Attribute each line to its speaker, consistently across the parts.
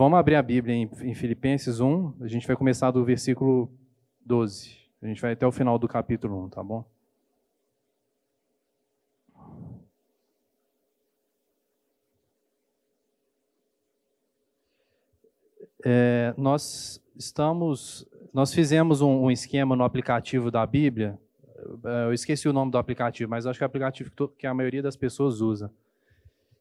Speaker 1: vamos abrir a Bíblia em, em Filipenses 1, a gente vai começar do versículo 12. A gente vai até o final do capítulo 1, tá bom? É, nós estamos, nós fizemos um, um, esquema no aplicativo da Bíblia. É, eu esqueci o nome do aplicativo, mas acho que é o aplicativo que, que a maioria das pessoas usa.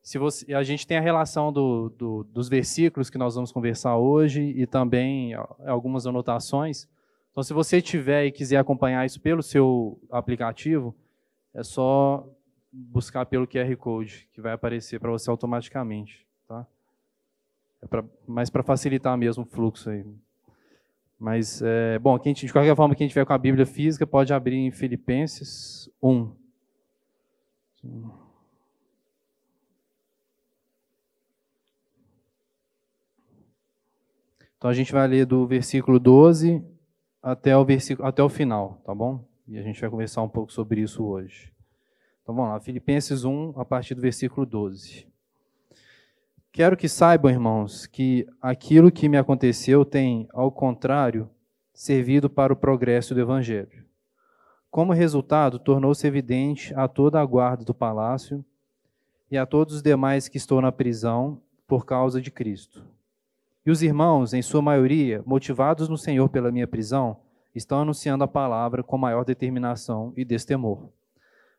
Speaker 1: Se você, a gente tem a relação do, do, dos versículos que nós vamos conversar hoje e também algumas anotações. Então, se você tiver e quiser acompanhar isso pelo seu aplicativo, é só buscar pelo QR Code, que vai aparecer para você automaticamente. Tá? É pra, mais para facilitar mesmo o fluxo aí. Mas, é, bom, quem, de qualquer forma, quem tiver com a Bíblia física pode abrir em Filipenses 1. Então a gente vai ler do versículo 12 até o, versículo, até o final, tá bom? E a gente vai conversar um pouco sobre isso hoje. Então vamos lá, Filipenses 1, a partir do versículo 12. Quero que saibam, irmãos, que aquilo que me aconteceu tem, ao contrário, servido para o progresso do Evangelho. Como resultado, tornou-se evidente a toda a guarda do palácio e a todos os demais que estão na prisão por causa de Cristo e os irmãos, em sua maioria, motivados no Senhor pela minha prisão, estão anunciando a palavra com maior determinação e destemor.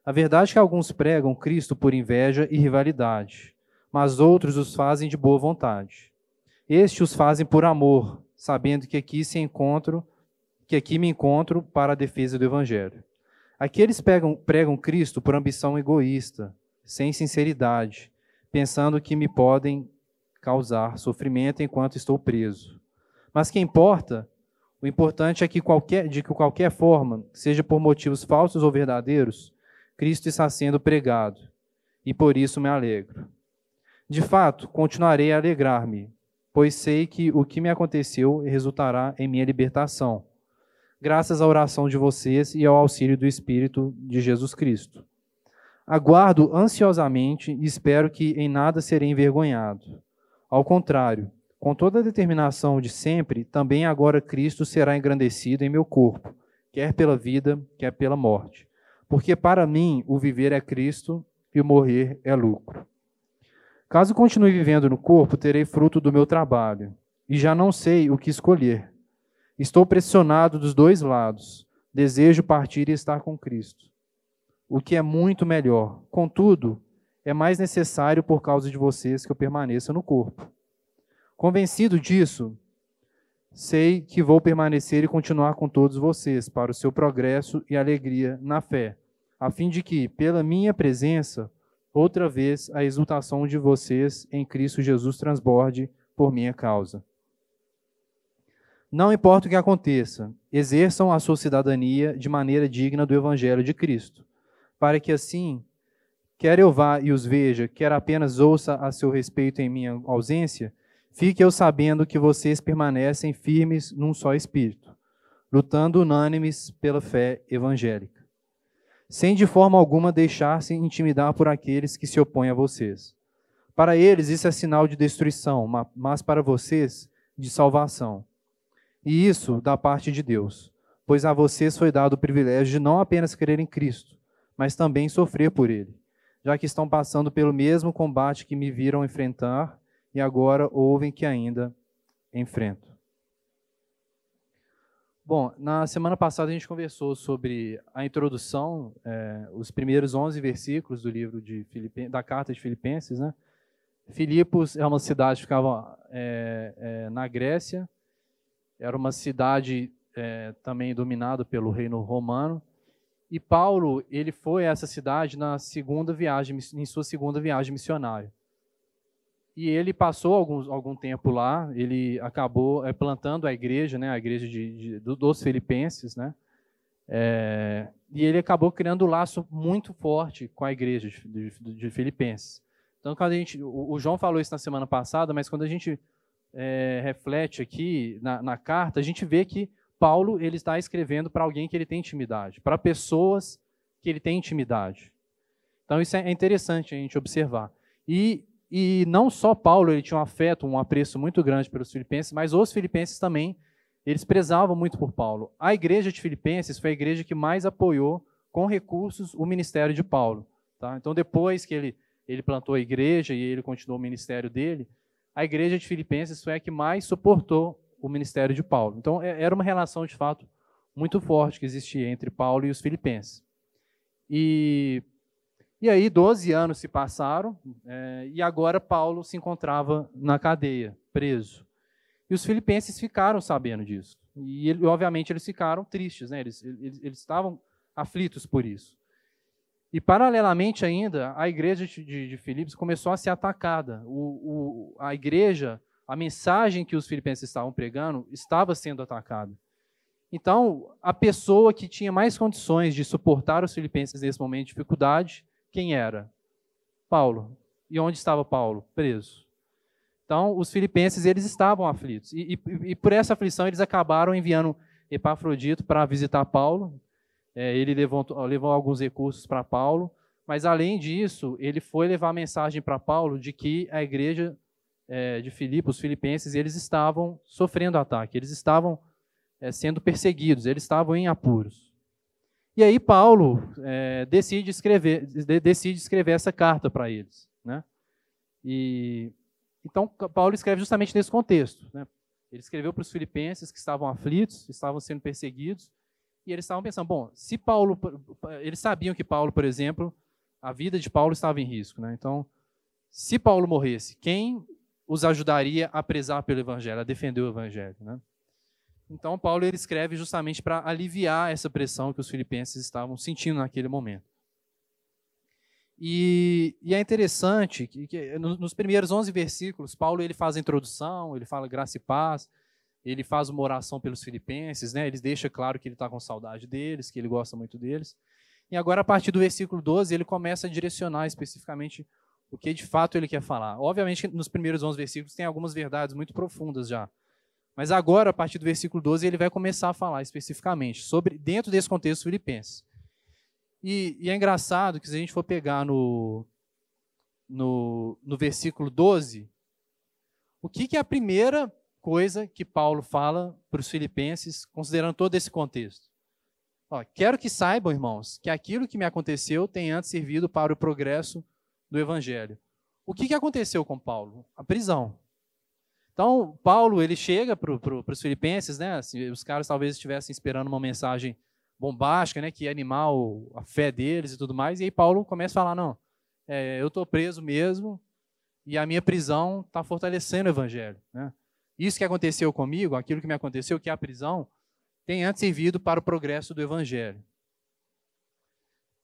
Speaker 1: A verdade é que alguns pregam Cristo por inveja e rivalidade, mas outros os fazem de boa vontade. Estes os fazem por amor, sabendo que aqui se encontro, que aqui me encontro para a defesa do evangelho. Aqueles pregam, pregam Cristo por ambição egoísta, sem sinceridade, pensando que me podem causar sofrimento enquanto estou preso. Mas que importa? O importante é que qualquer, de que qualquer forma, seja por motivos falsos ou verdadeiros, Cristo está sendo pregado, e por isso me alegro. De fato, continuarei a alegrar-me, pois sei que o que me aconteceu resultará em minha libertação, graças à oração de vocês e ao auxílio do Espírito de Jesus Cristo. Aguardo ansiosamente e espero que em nada serei envergonhado ao contrário, com toda a determinação de sempre, também agora Cristo será engrandecido em meu corpo, quer pela vida, quer pela morte. Porque para mim o viver é Cristo e o morrer é lucro. Caso continue vivendo no corpo, terei fruto do meu trabalho, e já não sei o que escolher. Estou pressionado dos dois lados. Desejo partir e estar com Cristo, o que é muito melhor. Contudo, é mais necessário por causa de vocês que eu permaneça no corpo. Convencido disso, sei que vou permanecer e continuar com todos vocês para o seu progresso e alegria na fé, a fim de que, pela minha presença, outra vez a exultação de vocês em Cristo Jesus transborde por minha causa. Não importa o que aconteça, exerçam a sua cidadania de maneira digna do Evangelho de Cristo, para que assim quer eu vá e os veja, quer apenas ouça a seu respeito em minha ausência, fique eu sabendo que vocês permanecem firmes num só espírito, lutando unânimes pela fé evangélica, sem de forma alguma deixar-se intimidar por aqueles que se opõem a vocês. Para eles isso é sinal de destruição, mas para vocês de salvação. E isso da parte de Deus, pois a vocês foi dado o privilégio de não apenas crer em Cristo, mas também sofrer por ele já que estão passando pelo mesmo combate que me viram enfrentar e agora ouvem que ainda enfrento. Bom, na semana passada a gente conversou sobre a introdução, é, os primeiros 11 versículos do livro de Filipen da carta de Filipenses, né? Filipos é uma cidade que ficava é, é, na Grécia, era uma cidade é, também dominada pelo reino romano, e Paulo, ele foi a essa cidade na segunda viagem, em sua segunda viagem missionária. E ele passou alguns, algum tempo lá, ele acabou é, plantando a igreja, né, a igreja de, de dos filipenses, né, é, e ele acabou criando um laço muito forte com a igreja de, de, de Filipenses. Então, quando a gente, o, o, João falou isso na semana passada, mas quando a gente é, reflete aqui na, na carta, a gente vê que Paulo ele está escrevendo para alguém que ele tem intimidade, para pessoas que ele tem intimidade. Então isso é interessante a gente observar. E e não só Paulo ele tinha um afeto, um apreço muito grande pelos filipenses, mas os filipenses também, eles prezavam muito por Paulo. A igreja de Filipenses foi a igreja que mais apoiou com recursos o ministério de Paulo. Tá? Então, depois que ele, ele plantou a igreja e ele continuou o ministério dele, a igreja de Filipenses foi a que mais suportou o ministério de Paulo. Então, é, era uma relação, de fato, muito forte que existia entre Paulo e os filipenses. E, e aí, 12 anos se passaram, é, e agora Paulo se encontrava na cadeia, preso. E os filipenses ficaram sabendo disso. E, ele, obviamente, eles ficaram tristes, né? eles, eles, eles estavam aflitos por isso. E, paralelamente ainda, a igreja de, de, Filipos começou a ser atacada. O, o, a igreja, a mensagem que os filipenses estavam pregando, estava sendo atacada. Então, a pessoa que tinha mais condições de suportar os filipenses nesse momento de dificuldade, quem era? Paulo. E onde estava Paulo? Preso. Então, os filipenses eles estavam aflitos. E, e, e por essa aflição, eles acabaram enviando Epafrodito para visitar Paulo. É, ele levou, levou alguns recursos para Paulo, mas além disso, ele foi levar a mensagem para Paulo de que a igreja é, de Filipos, os filipenses, eles estavam sofrendo ataque, eles estavam é, sendo perseguidos, eles estavam em apuros. E aí Paulo é, decide escrever, decide escrever essa carta para eles, né? E então Paulo escreve justamente nesse contexto, né? Ele escreveu para os filipenses que estavam aflitos, estavam sendo perseguidos, e eles estavam pensando, bom, se Paulo, eles sabiam que Paulo, por exemplo, a vida de Paulo estava em risco, né? Então, se Paulo morresse, quem os ajudaria a prezar pelo evangelho, a defender o evangelho, né? Então, Paulo ele escreve justamente para aliviar essa pressão que os filipenses estavam sentindo naquele momento. E, e é interessante que, que, nos primeiros 11 versículos, Paulo ele faz a introdução, ele fala graça e paz, ele faz uma oração pelos filipenses, né? ele deixa claro que ele está com saudade deles, que ele gosta muito deles. E agora, a partir do versículo 12, ele começa a direcionar especificamente o que de fato ele quer falar. Obviamente, nos primeiros 11 versículos tem algumas verdades muito profundas já. Mas agora, a partir do versículo 12, ele vai começar a falar especificamente sobre dentro desse contexto filipenses. E, e é engraçado que se a gente for pegar no, no, no versículo 12, o que, que é a primeira coisa que Paulo fala para os filipenses, considerando todo esse contexto. Ó, quero que saibam, irmãos, que aquilo que me aconteceu tem antes servido para o progresso do evangelho. O que, que aconteceu com Paulo? A prisão. Então, Paulo ele chega para pro, os filipenses, né? Assim, os caras talvez estivessem esperando uma mensagem bombástica, né? Que ia animar o, a fé deles e tudo mais. E aí Paulo começa a falar: não, é, eu estou preso mesmo e a minha prisão está fortalecendo o evangelho. Né? Isso que aconteceu comigo, aquilo que me aconteceu, que é a prisão, tem antes servido para o progresso do evangelho.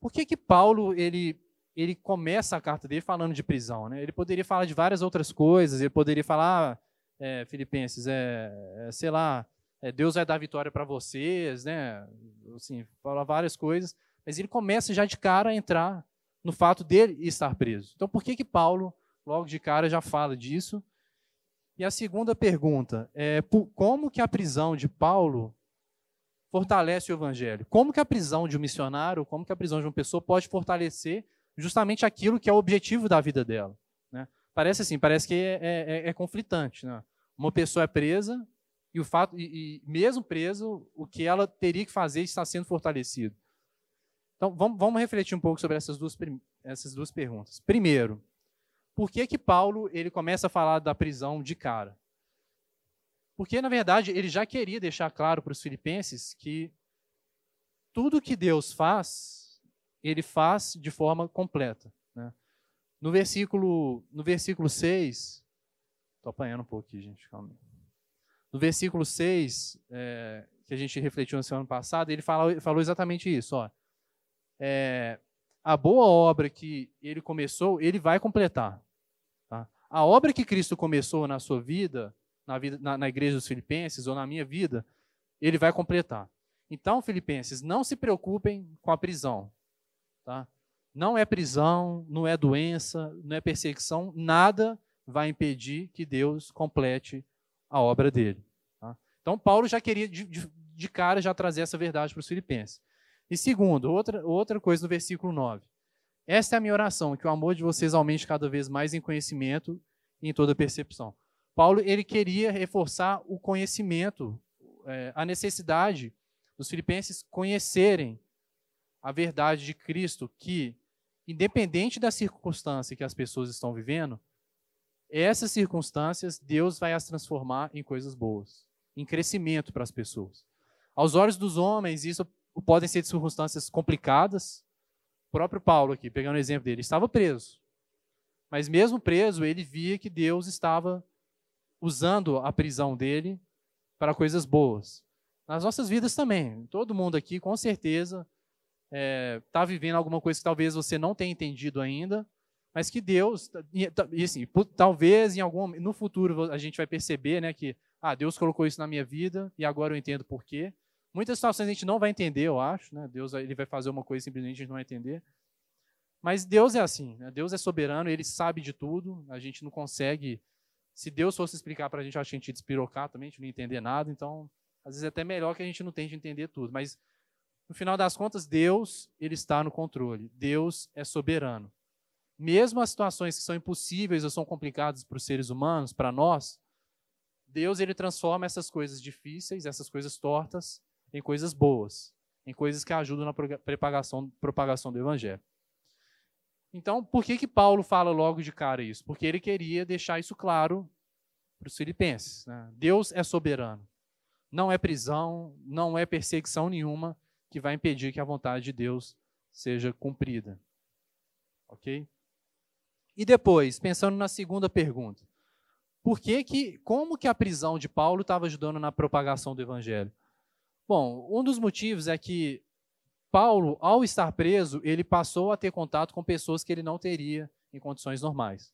Speaker 1: Por que que Paulo ele ele começa a carta dele falando de prisão, né? Ele poderia falar de várias outras coisas, ele poderia falar, é, Filipenses, é, é, sei lá, é, Deus vai dar vitória para vocês, né? Assim, fala várias coisas, mas ele começa já de cara a entrar no fato dele estar preso. Então, por que que Paulo logo de cara já fala disso? E a segunda pergunta é como que a prisão de Paulo fortalece o evangelho? Como que a prisão de um missionário, como que a prisão de uma pessoa pode fortalecer justamente aquilo que é o objetivo da vida dela? Né? Parece assim, parece que é, é, é, é conflitante. Né? Uma pessoa é presa e o fato, e, e, mesmo preso, o que ela teria que fazer está sendo fortalecido. Então, vamos, vamos refletir um pouco sobre essas duas, essas duas perguntas. Primeiro, por que, que Paulo ele começa a falar da prisão de cara? Porque, na verdade, ele já queria deixar claro para os filipenses que tudo que Deus faz, ele faz de forma completa. Né? No, versículo, no versículo 6, estou apanhando um pouco aqui, gente, calma. No versículo 6, é, que a gente refletiu na semana passada, ele fala, falou exatamente isso. Ó, é, a boa obra que ele começou, ele vai completar. Tá? A obra que Cristo começou na sua vida, na, vida na, na igreja dos Filipenses ou na minha vida, ele vai completar. Então, Filipenses, não se preocupem com a prisão. Tá? Não é prisão, não é doença, não é perseguição, nada vai impedir que Deus complete a obra dele. Tá? Então, Paulo já queria, de, de, cara, já trazer essa verdade para os filipenses. E segundo, outra, outra coisa no versículo 9. Esta é a minha oração, que o amor de vocês aumente cada vez mais em conhecimento e em toda percepção. Paulo ele queria reforçar o conhecimento, é, a necessidade dos filipenses conhecerem a verdade de Cristo, que, independente da circunstância que as pessoas estão vivendo, essas circunstâncias Deus vai as transformar em coisas boas, em crescimento para as pessoas. Aos olhos dos homens, isso podem ser circunstâncias complicadas. O próprio Paulo aqui, pegando o exemplo dele, estava preso. Mas mesmo preso, ele via que Deus estava usando a prisão dele para coisas boas. Nas nossas vidas também. Todo mundo aqui, com certeza, está é, tá vivendo alguma coisa que talvez você não tenha entendido ainda, mas que Deus, e assim, talvez em algum no futuro a gente vai perceber, né, que ah, Deus colocou isso na minha vida e agora eu entendo por quê. Muitas situações a gente não vai entender, eu acho, né? Deus ele vai fazer uma coisa simplesmente a gente não vai entender. Mas Deus é assim, né? Deus é soberano, ele sabe de tudo, a gente não consegue se Deus fosse explicar para a gente, a gente ia despirocar também, a gente não ia entender nada, então às vezes é até melhor que a gente não tente entender tudo, mas no final das contas, Deus, ele está no controle. Deus é soberano. Mesmo as situações que são impossíveis ou são complicadas para os seres humanos, para nós, Deus ele transforma essas coisas difíceis, essas coisas tortas, em coisas boas, em coisas que ajudam na propagação, propagação do evangelho. Então, por que que Paulo fala logo de cara isso? Porque ele queria deixar isso claro para os filipenses. Né? Deus é soberano. Não é prisão, não é perseguição nenhuma que vai impedir que a vontade de Deus seja cumprida. Ok? E depois, pensando na segunda pergunta, por que que, como que a prisão de Paulo estava ajudando na propagação do evangelho? Bom, um dos motivos é que Paulo, ao estar preso, ele passou a ter contato com pessoas que ele não teria em condições normais.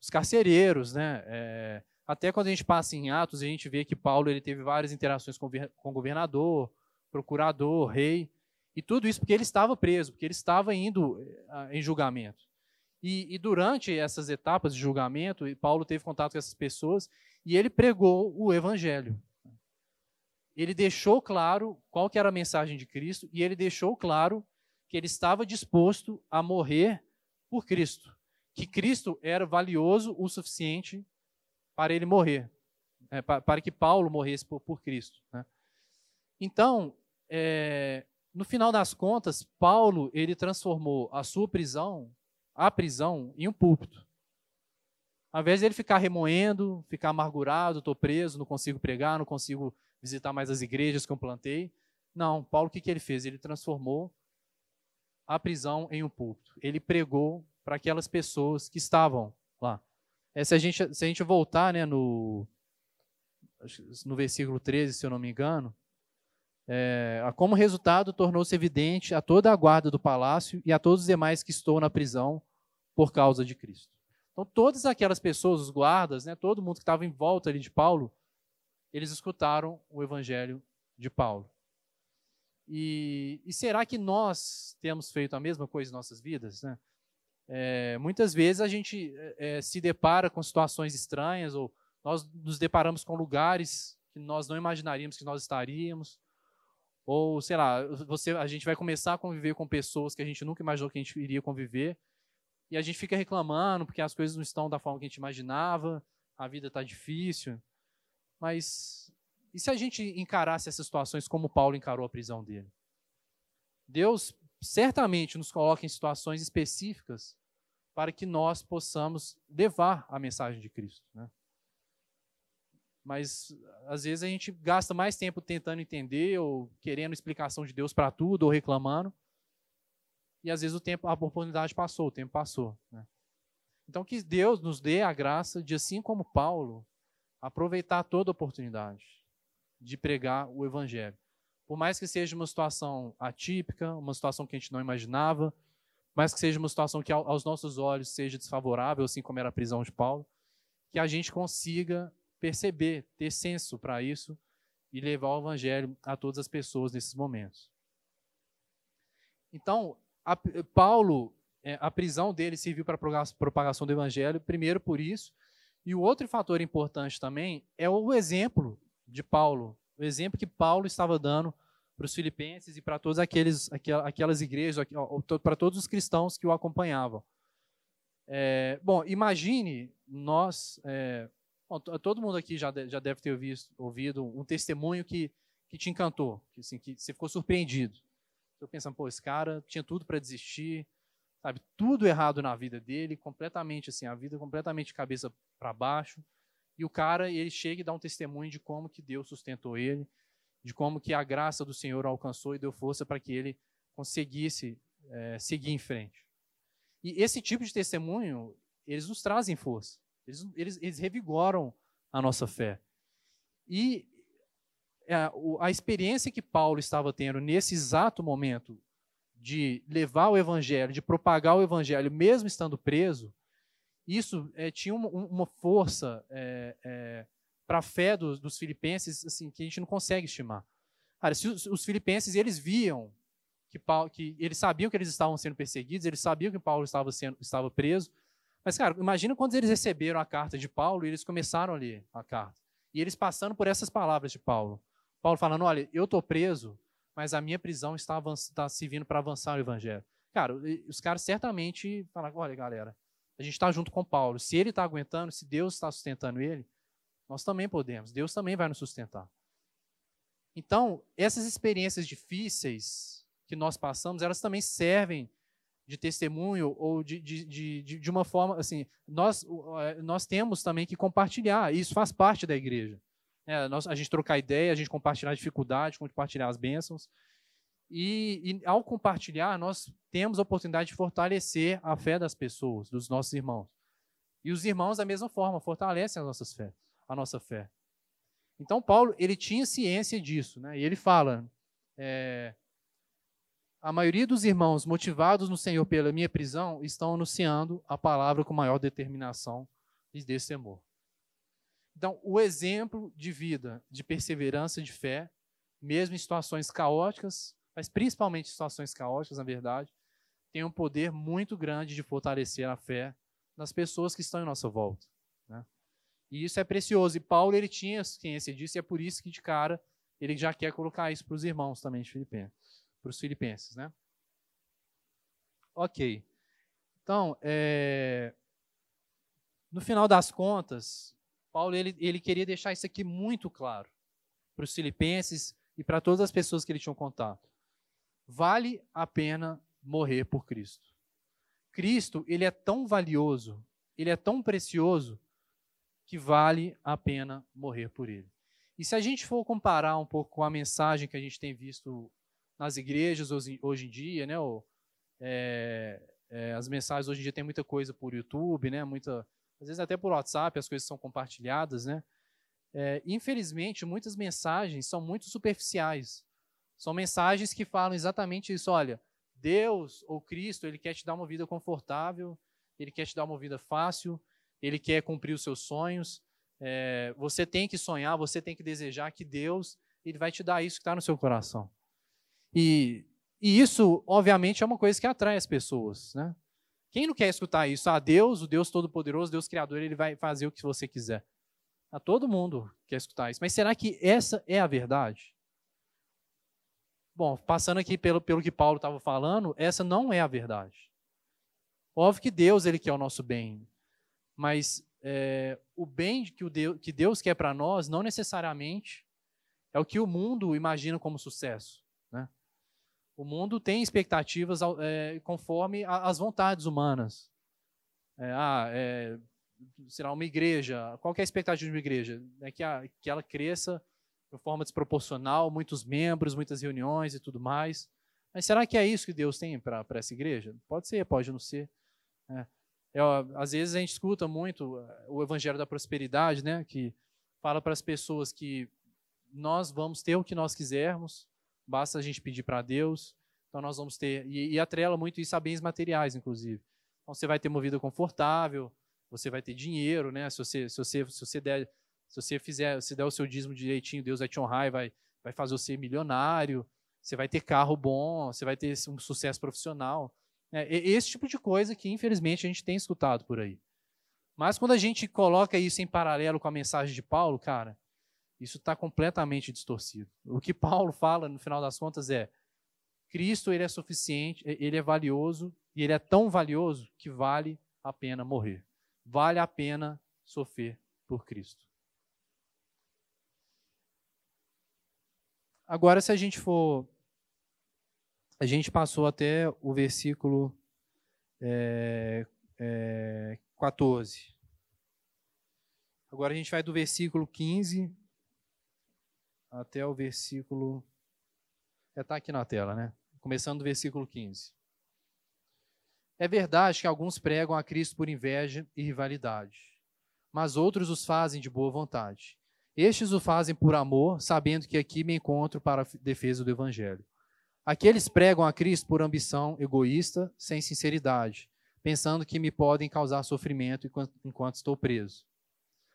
Speaker 1: Os carcereiros, né? É, até quando a gente passa em Atos, a gente vê que Paulo ele teve várias interações com, com o governador, procurador, rei, e tudo isso porque ele estava preso, porque ele estava indo eh, em julgamento. E, e, durante essas etapas de julgamento, Paulo teve contato com essas pessoas e ele pregou o evangelho. Ele deixou claro qual que era a mensagem de Cristo e ele deixou claro que ele estava disposto a morrer por Cristo, que Cristo era valioso o suficiente para ele morrer, né, para, que Paulo morresse por, por Cristo. Né? Então, é, no final das contas, Paulo ele transformou a sua prisão, a prisão, em um púlpito. Ao invés de ele ficar remoendo, ficar amargurado, estou preso, não consigo pregar, não consigo visitar mais as igrejas que eu plantei. Não, Paulo o que, que ele fez? Ele transformou a prisão em um púlpito. Ele pregou para aquelas pessoas que estavam lá. É, se, a gente, se a gente voltar né, no, no versículo 13, se eu não me engano, é, como resultado, tornou-se evidente a toda a guarda do palácio e a todos os demais que estão na prisão por causa de Cristo. Então, todas aquelas pessoas, os guardas, né, todo mundo que estava em volta ali de Paulo, eles escutaram o evangelho de Paulo. E, e será que nós temos feito a mesma coisa em nossas vidas? Né? É, muitas vezes a gente é, se depara com situações estranhas, ou nós nos deparamos com lugares que nós não imaginaríamos que nós estaríamos, ou, sei lá, você, a gente vai começar a conviver com pessoas que a gente nunca imaginou que a gente iria conviver, e a gente fica reclamando porque as coisas não estão da forma que a gente imaginava, a vida está difícil. Mas e se a gente encarasse essas situações como Paulo encarou a prisão dele? Deus certamente nos coloca em situações específicas para que nós possamos levar a mensagem de Cristo. Né? Mas às vezes a gente gasta mais tempo tentando entender ou querendo explicação de Deus para tudo ou reclamando. E às vezes o tempo, a oportunidade passou, o tempo passou. Né? Então que Deus nos dê a graça de, assim como Paulo, aproveitar toda oportunidade de pregar o evangelho. Por mais que seja uma situação atípica, uma situação que a gente não imaginava, mais que seja uma situação que aos nossos olhos seja desfavorável, assim como era a prisão de Paulo, que a gente consiga perceber, ter senso para isso e levar o evangelho a todas as pessoas nesses momentos. Então, a, Paulo, é, a prisão dele serviu para a propagação do evangelho, primeiro por isso, e o outro fator importante também é o exemplo de Paulo, o exemplo que Paulo estava dando para os filipenses e para todas aquelas igrejas, para todos os cristãos que o acompanhavam. É, bom, imagine nós, é, bom, todo mundo aqui já, já deve ter visto, ouvido um testemunho que, que te encantou, que, assim, que você ficou surpreendido. Você pensa, pô, esse cara tinha tudo para desistir, sabe, tudo errado na vida dele, completamente assim, a vida completamente cabeça para baixo. E o cara, ele chega e dá um testemunho de como que Deus sustentou ele, de como que a graça do Senhor alcançou e deu força para que ele conseguisse é, seguir em frente. E esse tipo de testemunho, eles nos trazem força, eles, eles, eles revigoram a nossa fé. E a, a experiência que Paulo estava tendo nesse exato momento de levar o evangelho, de propagar o evangelho, mesmo estando preso, isso é, tinha uma, uma força é, é, para a fé dos, dos, filipenses assim, que a gente não consegue estimar. Cara, se os, os filipenses eles viam que, Paulo, que eles sabiam que eles estavam sendo perseguidos, eles sabiam que Paulo estava, sendo, estava preso, mas, cara, imagina quando eles receberam a carta de Paulo e eles começaram a ler a carta. E eles passando por essas palavras de Paulo. Paulo falando: olha, eu estou preso, mas a minha prisão está, está servindo para avançar o evangelho. Cara, os caras certamente falaram: olha, galera, a gente está junto com Paulo. Se ele está aguentando, se Deus está sustentando ele, nós também podemos. Deus também vai nos sustentar. Então, essas experiências difíceis que nós passamos, elas também servem de testemunho ou de, de, de, de uma forma assim. Nós, é, nós temos também que compartilhar. Isso faz parte da igreja. É, nós, a gente trocar ideia, a gente compartilhar a dificuldade, compartilhar as bênçãos. E, e, ao compartilhar, nós temos a oportunidade de fortalecer a fé das pessoas, dos nossos irmãos. E os irmãos, da mesma forma, fortalecem a, nossas fé, a nossa fé. Então, Paulo, ele tinha ciência disso, né? e ele fala: é, a maioria dos irmãos motivados no Senhor pela minha prisão estão anunciando a palavra com maior determinação e desse temor. Então, o exemplo de vida, de perseverança, de fé, mesmo em situações caóticas, mas principalmente situações caóticas, na verdade, tem um poder muito grande de fortalecer a fé nas pessoas que estão em nossa volta. Né? E isso é precioso. E Paulo ele tinha ciência disso, e é por isso que, de cara, ele já quer colocar isso para os irmãos também de Filipenses, para os filipenses. Né? Ok. Então, é... no final das contas, Paulo ele, ele queria deixar isso aqui muito claro para os filipenses e para todas as pessoas que ele tinha contato vale a pena morrer por Cristo. Cristo, ele é tão valioso, ele é tão precioso, que vale a pena morrer por ele. E se a gente for comparar um pouco com a mensagem que a gente tem visto nas igrejas hoje, hoje em dia, né, ou, é, é, as mensagens hoje em dia tem muita coisa por YouTube, né, muita, às vezes até por WhatsApp as coisas são compartilhadas, né. É, infelizmente, muitas mensagens são muito superficiais. São mensagens que falam exatamente isso. Olha, Deus ou Cristo, Ele quer te dar uma vida confortável, Ele quer te dar uma vida fácil, Ele quer cumprir os seus sonhos. É, você tem que sonhar, você tem que desejar que Deus Ele vai te dar isso que está no seu coração. E, e isso, obviamente, é uma coisa que atrai as pessoas. Né? Quem não quer escutar isso? Ah, Deus, o Deus Todo-Poderoso, Deus Criador, Ele vai fazer o que você quiser. Ah, todo mundo quer escutar isso. Mas será que essa é a verdade? Bom, passando aqui pelo, pelo que Paulo estava falando, essa não é a verdade. Óbvio que Deus ele quer o nosso bem, mas é, o bem que, o Deus, que Deus quer para nós não necessariamente é o que o mundo imagina como sucesso. Né? O mundo tem expectativas é, conforme as vontades humanas. É, ah, é, será uma igreja. Qual é a expectativa de uma igreja? É que, a, que ela cresça de forma desproporcional, muitos membros, muitas reuniões e tudo mais. Mas será que é isso que Deus tem para essa igreja? Pode ser, pode não ser. É. É, às vezes a gente escuta muito é, o evangelho da prosperidade, né, que fala para as pessoas que nós vamos ter o que nós quisermos, basta a gente pedir para Deus, então nós vamos ter, e, e atrela muito isso a bens materiais, inclusive. Então você vai ter uma vida confortável, você vai ter dinheiro, né, se você, se você, se você der se você fizer, se der o seu dízimo direitinho, Deus vai te honrar e vai, vai fazer você milionário. Você vai ter carro bom, você vai ter um sucesso profissional. É, esse tipo de coisa que, infelizmente, a gente tem escutado por aí. Mas quando a gente coloca isso em paralelo com a mensagem de Paulo, cara, Isso está completamente distorcido. O que Paulo fala, no final das contas, é Cristo ele é suficiente, ele é valioso, e ele é tão valioso que vale a pena morrer. Vale a pena sofrer por Cristo. Agora, se a gente for. A gente passou até o versículo é, é, 14. Agora a gente vai do versículo 15 até o versículo. Está aqui na tela, né? Começando do versículo 15. É verdade que alguns pregam a Cristo por inveja e rivalidade, mas outros os fazem de boa vontade. Estes o fazem por amor, sabendo que aqui me encontro para a defesa do Evangelho. Aqueles pregam a Cristo por ambição egoísta, sem sinceridade, pensando que me podem causar sofrimento enquanto estou preso.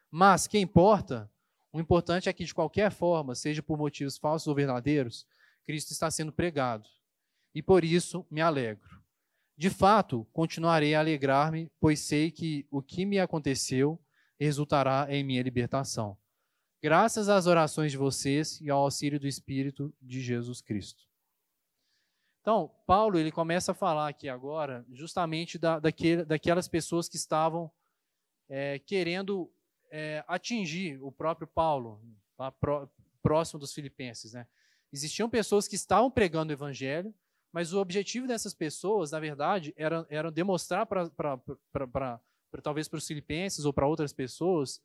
Speaker 1: Mas, que importa? O importante é que, de qualquer forma, seja por motivos falsos ou verdadeiros, Cristo está sendo pregado. E por isso me alegro. De fato, continuarei a alegrar-me, pois sei que o que me aconteceu resultará em minha libertação. Graças às orações de vocês e ao auxílio do Espírito de Jesus Cristo. Então, Paulo ele começa a falar aqui agora justamente da, daquele, daquelas pessoas que estavam é, querendo é, atingir o próprio Paulo, lá pró, próximo dos filipenses. Né? Existiam pessoas que estavam pregando o evangelho, mas o objetivo dessas pessoas, na verdade, era, era demonstrar para talvez para os filipenses ou para outras pessoas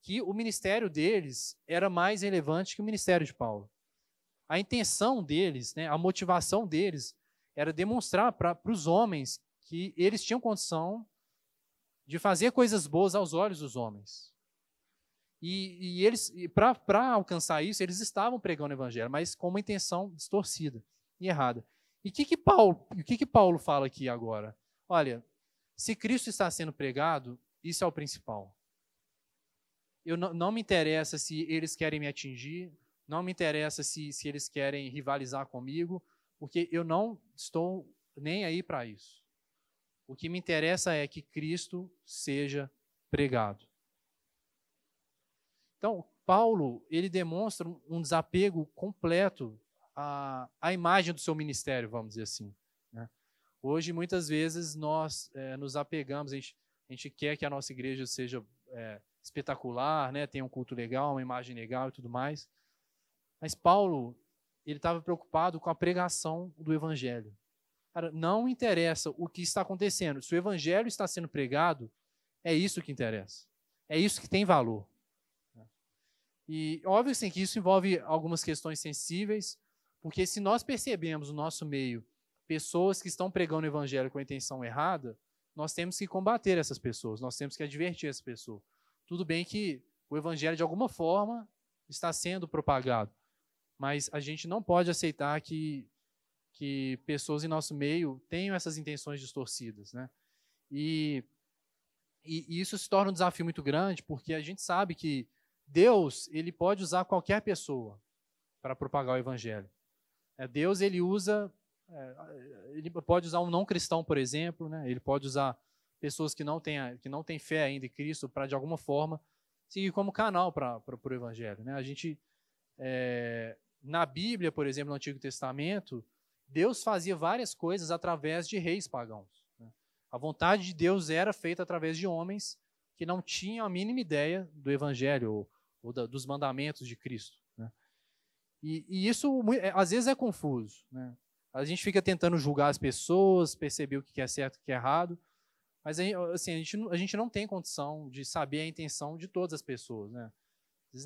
Speaker 1: que o ministério deles era mais relevante que o ministério de Paulo. A intenção deles, né, a motivação deles, era demonstrar para os homens que eles tinham condição de fazer coisas boas aos olhos dos homens. E, e eles, para alcançar isso, eles estavam pregando o evangelho, mas com uma intenção distorcida e errada. E o que, Paulo, que, que Paulo fala aqui agora? Olha, se Cristo está sendo pregado, isso é o principal. Eu não, não me interessa se eles querem me atingir, não me interessa se, se eles querem rivalizar comigo, porque eu não estou nem aí para isso. O que me interessa é que Cristo seja pregado. Então, Paulo, ele demonstra um desapego completo à, à imagem do seu ministério, vamos dizer assim. Né? Hoje, muitas vezes, nós é, nos apegamos, a gente, a gente, quer que a nossa igreja seja é, espetacular, né? tenha um culto legal, uma imagem legal e tudo mais. Mas Paulo, ele estava preocupado com a pregação do evangelho. Cara, não interessa o que está acontecendo. Se o evangelho está sendo pregado, é isso que interessa. É isso que tem valor. E óbvio assim, que isso envolve algumas questões sensíveis, porque se nós percebemos no nosso meio pessoas que estão pregando o evangelho com a intenção errada, nós temos que combater essas pessoas, nós temos que advertir essa pessoa. Tudo bem que o evangelho de alguma forma está sendo propagado, mas a gente não pode aceitar que, que pessoas em nosso meio tenham essas intenções distorcidas. Né? E, e, e isso se torna um desafio muito grande, porque a gente sabe que Deus ele pode usar qualquer pessoa para propagar o evangelho. É, Deus ele usa, é, ele pode usar um não cristão, por exemplo, né? ele pode usar pessoas que não têm, que não têm fé ainda em Cristo para, de alguma forma, seguir como canal para o Evangelho. Né? A gente, é, na Bíblia, por exemplo, no Antigo Testamento, Deus fazia várias coisas através de reis pagãos. Né? A vontade de Deus era feita através de homens que não tinham a mínima ideia do Evangelho ou, ou da, dos mandamentos de Cristo. Né? E, e, isso, é, às vezes, é confuso. Né? A gente fica tentando julgar as pessoas, perceber o que é certo e o que é errado, mas assim, a, gente, a gente não tem condição de saber a intenção de todas as pessoas. Né?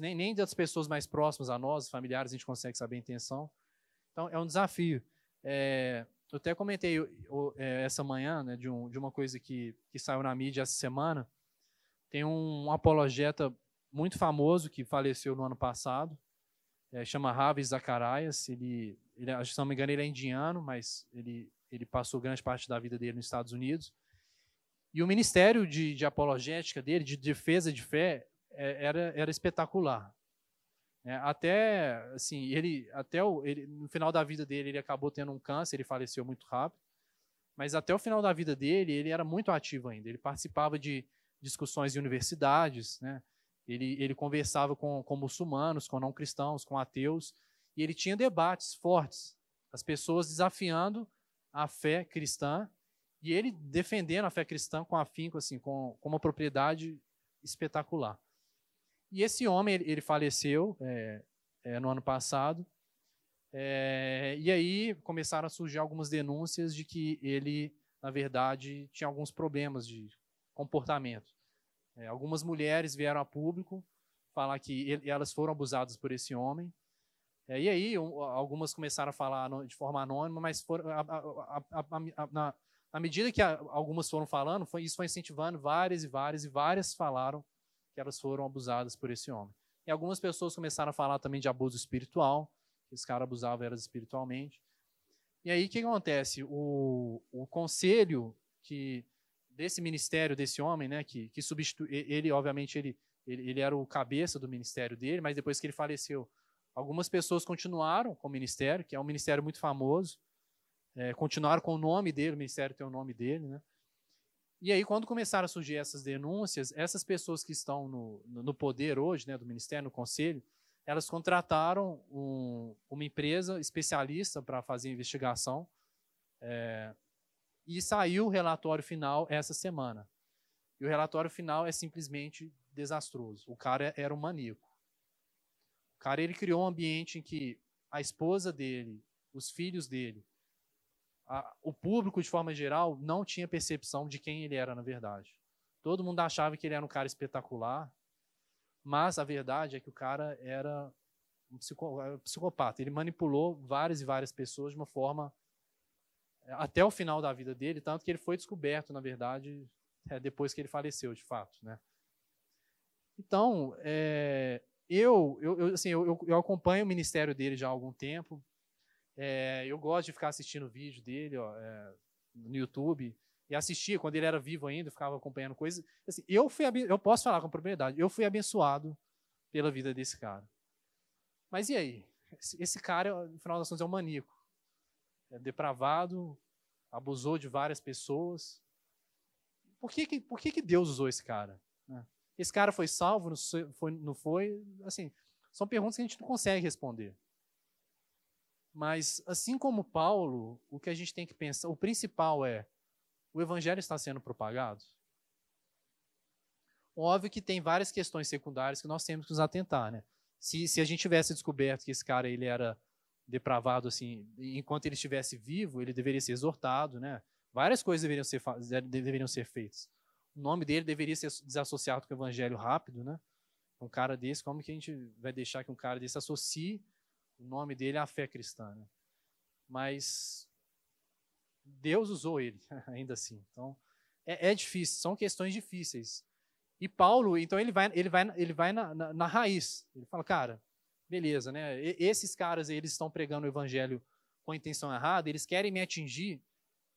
Speaker 1: Nem, nem das pessoas mais próximas a nós, familiares, a gente consegue saber a intenção. Então, é um desafio. É, eu até comentei é, essa manhã né, de, um, de, uma coisa que, que saiu na mídia essa semana. Tem um apologeta muito famoso que faleceu no ano passado, é, chama Ravi Zacarias. Ele, ele, se não me engano, ele é indiano, mas ele, ele passou grande parte da vida dele nos Estados Unidos. E o ministério de, de apologética dele, de defesa de fé, é, era, era espetacular. É, até assim, ele até o, ele, no final da vida dele ele acabou tendo um câncer, ele faleceu muito rápido. Mas até o final da vida dele ele era muito ativo ainda. Ele participava de discussões em universidades, né? Ele, ele conversava com, com muçulmanos, com não cristãos, com ateus, e ele tinha debates fortes, as pessoas desafiando a fé cristã e ele defendendo a fé cristã com afinco, assim, com, com uma propriedade espetacular. E esse homem, ele, ele faleceu é, é, no ano passado, é, e aí começaram a surgir algumas denúncias de que ele, na verdade, tinha alguns problemas de comportamento. É, algumas mulheres vieram a público falar que ele, elas foram abusadas por esse homem. É, e aí um, algumas começaram a falar de forma anônima, mas foram, a, a, a, na, à medida que algumas foram falando, foi, isso foi incentivando várias e várias e várias falaram que elas foram abusadas por esse homem. E algumas pessoas começaram a falar também de abuso espiritual, que esse cara abusava elas espiritualmente. E aí o que acontece? O, o conselho que desse ministério desse homem, né, que, que substitui ele, obviamente ele, ele, ele era o cabeça do ministério dele, mas depois que ele faleceu, algumas pessoas continuaram com o ministério, que é um ministério muito famoso, é, continuaram com o nome dele, o ministério tem o nome dele, né? E aí, quando começaram a surgir essas denúncias, essas pessoas que estão no, no poder hoje, né, do Ministério, no Conselho, elas contrataram um, uma empresa especialista para fazer investigação. É, e saiu o relatório final essa semana. E o relatório final é simplesmente desastroso. O cara era um maníaco. O cara ele criou um ambiente em que a esposa dele, os filhos dele, a, o público, de forma geral, não tinha percepção de quem ele era na verdade. Todo mundo achava que ele era um cara espetacular, mas a verdade é que o cara era um psicopata. Ele manipulou várias e várias pessoas de uma forma até o final da vida dele, tanto que ele foi descoberto, na verdade, é, depois que ele faleceu, de fato, né? Então, é, eu, eu, assim, eu, eu, acompanho o ministério dele já há algum tempo, é, eu gosto de ficar assistindo vídeo dele ó, é, no YouTube e assistia quando ele era vivo ainda, ficava acompanhando coisas. Assim, eu fui, eu posso falar com propriedade, eu fui abençoado pela vida desse cara. Mas e aí? Esse, esse cara, no final das contas, é um maníaco. É depravado, abusou de várias pessoas. Por que, que, por que, que Deus usou esse cara? Né? Esse cara foi salvo, não foi, não foi? Assim, são perguntas que a gente não consegue responder. Mas, assim como Paulo, o que a gente tem que pensar, o principal é: o evangelho está sendo propagado? Óbvio que tem várias questões secundárias que nós temos que nos atentar, né? Se, se a gente tivesse descoberto que esse cara ele era depravado assim, enquanto ele estivesse vivo, ele deveria ser exortado, né? Várias coisas deveriam ser deveriam ser feitas. O nome dele deveria ser desassociado com o evangelho rápido, né? Um cara desse, como que a gente vai deixar que um cara desse associe o nome dele a fé cristã. Né? Mas Deus usou ele, ainda assim. Então, é, é, difícil, são questões difíceis. E Paulo, então, ele vai, ele vai, ele vai na, na, na raiz. Ele fala, cara, beleza, né? E, esses caras, eles estão pregando o evangelho com a intenção errada, eles querem me atingir,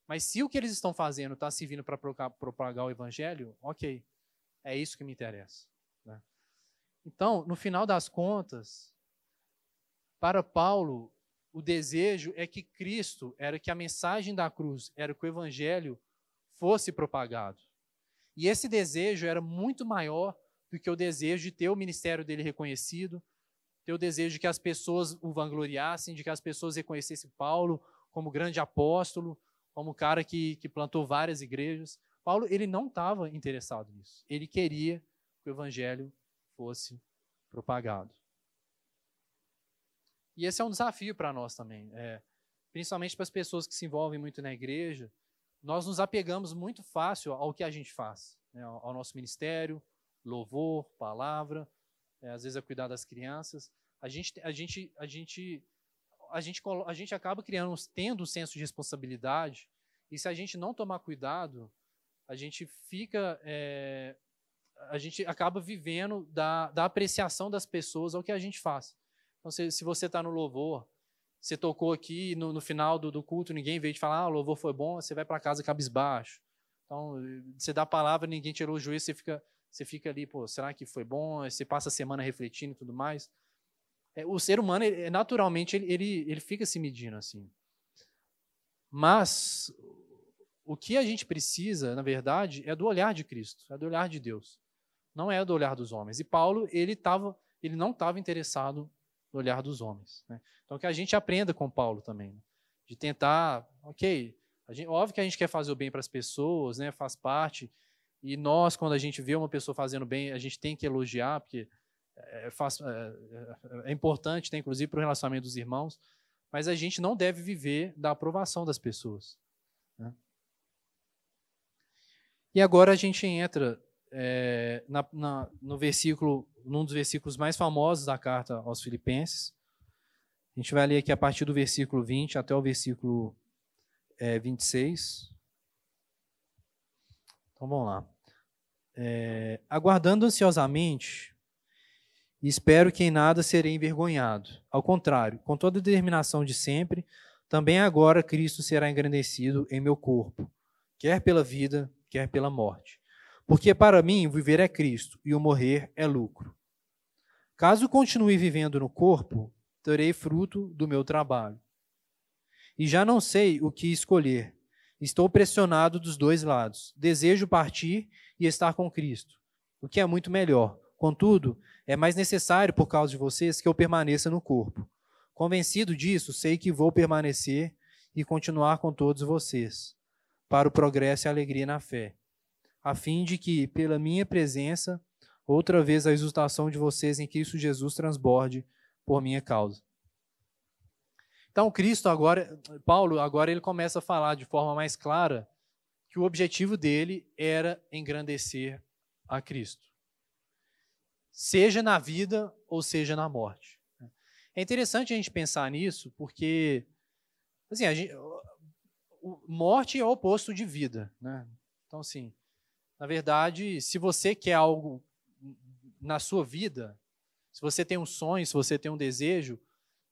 Speaker 1: mas se o que eles estão fazendo está servindo para propagar o evangelho, ok, é isso que me interessa. Né? Então, no final das contas, para Paulo, o desejo é que Cristo, era que a mensagem da cruz, era que o evangelho fosse propagado. E esse desejo era muito maior do que o desejo de ter o ministério dele reconhecido, ter o desejo de que as pessoas o vangloriassem, de que as pessoas reconhecessem Paulo como grande apóstolo, como cara que, que plantou várias igrejas. Paulo, ele não estava interessado nisso. Ele queria que o evangelho fosse propagado. E esse é um desafio para nós também, é, principalmente para as pessoas que se envolvem muito na igreja. Nós nos apegamos muito fácil ao que a gente faz, né, ao nosso ministério, louvor, palavra, é, às vezes é cuidar das crianças. A gente, a gente, a gente, a gente, a gente acaba criando, tendo um senso de responsabilidade. E se a gente não tomar cuidado, a gente fica, é, a gente acaba vivendo da, da apreciação das pessoas ao que a gente faz. Então, se, se você está no louvor, você tocou aqui no, no final do, do, culto, ninguém veio te falar, ah, o louvor foi bom, você vai para casa cabisbaixo. Então, você dá a palavra, ninguém tirou o juízo, você fica, você fica ali, pô, será que foi bom? Você passa a semana refletindo e tudo mais. É, o ser humano, ele, naturalmente, ele, ele, ele fica se medindo assim. Mas o que a gente precisa, na verdade, é do olhar de Cristo, é do olhar de Deus. não é do olhar dos homens. E Paulo, ele, tava, ele não estava interessado no olhar dos homens. Né? Então, que a gente aprenda com Paulo também, né? de tentar, ok, gente, óbvio que a gente quer fazer o bem para as pessoas, né? faz parte, e nós, quando a gente vê uma pessoa fazendo bem, a gente tem que elogiar, porque é, faz, é, é, é importante, né? inclusive para o relacionamento dos irmãos, mas a gente não deve viver da aprovação das pessoas. Né? E agora a gente entra é, na, na, no versículo, num dos versículos mais famosos da carta aos Filipenses. A gente vai ler aqui a partir do versículo 20 até o versículo é, 26. Então vamos lá. É, aguardando ansiosamente, espero que em nada serei envergonhado. Ao contrário, com toda a determinação de sempre, também agora Cristo será engrandecido em meu corpo, quer pela vida, quer pela morte. Porque para mim viver é Cristo e o morrer é lucro. Caso continue vivendo no corpo, terei fruto do meu trabalho. E já não sei o que escolher. Estou pressionado dos dois lados. Desejo partir e estar com Cristo, o que é muito melhor. Contudo, é mais necessário por causa de vocês que eu permaneça no corpo. Convencido disso, sei que vou permanecer e continuar com todos vocês, para o progresso e alegria na fé a fim de que, pela minha presença, outra vez a exultação de vocês em Cristo Jesus transborde por minha causa. Então, Cristo agora, Paulo, agora ele começa a falar de forma mais clara que o objetivo dele era engrandecer a Cristo. Seja na vida ou seja na morte. É interessante a gente pensar nisso, porque assim, a gente, morte é o oposto de vida. Né? Então, assim, na verdade, se você quer algo na sua vida, se você tem um sonho, se você tem um desejo,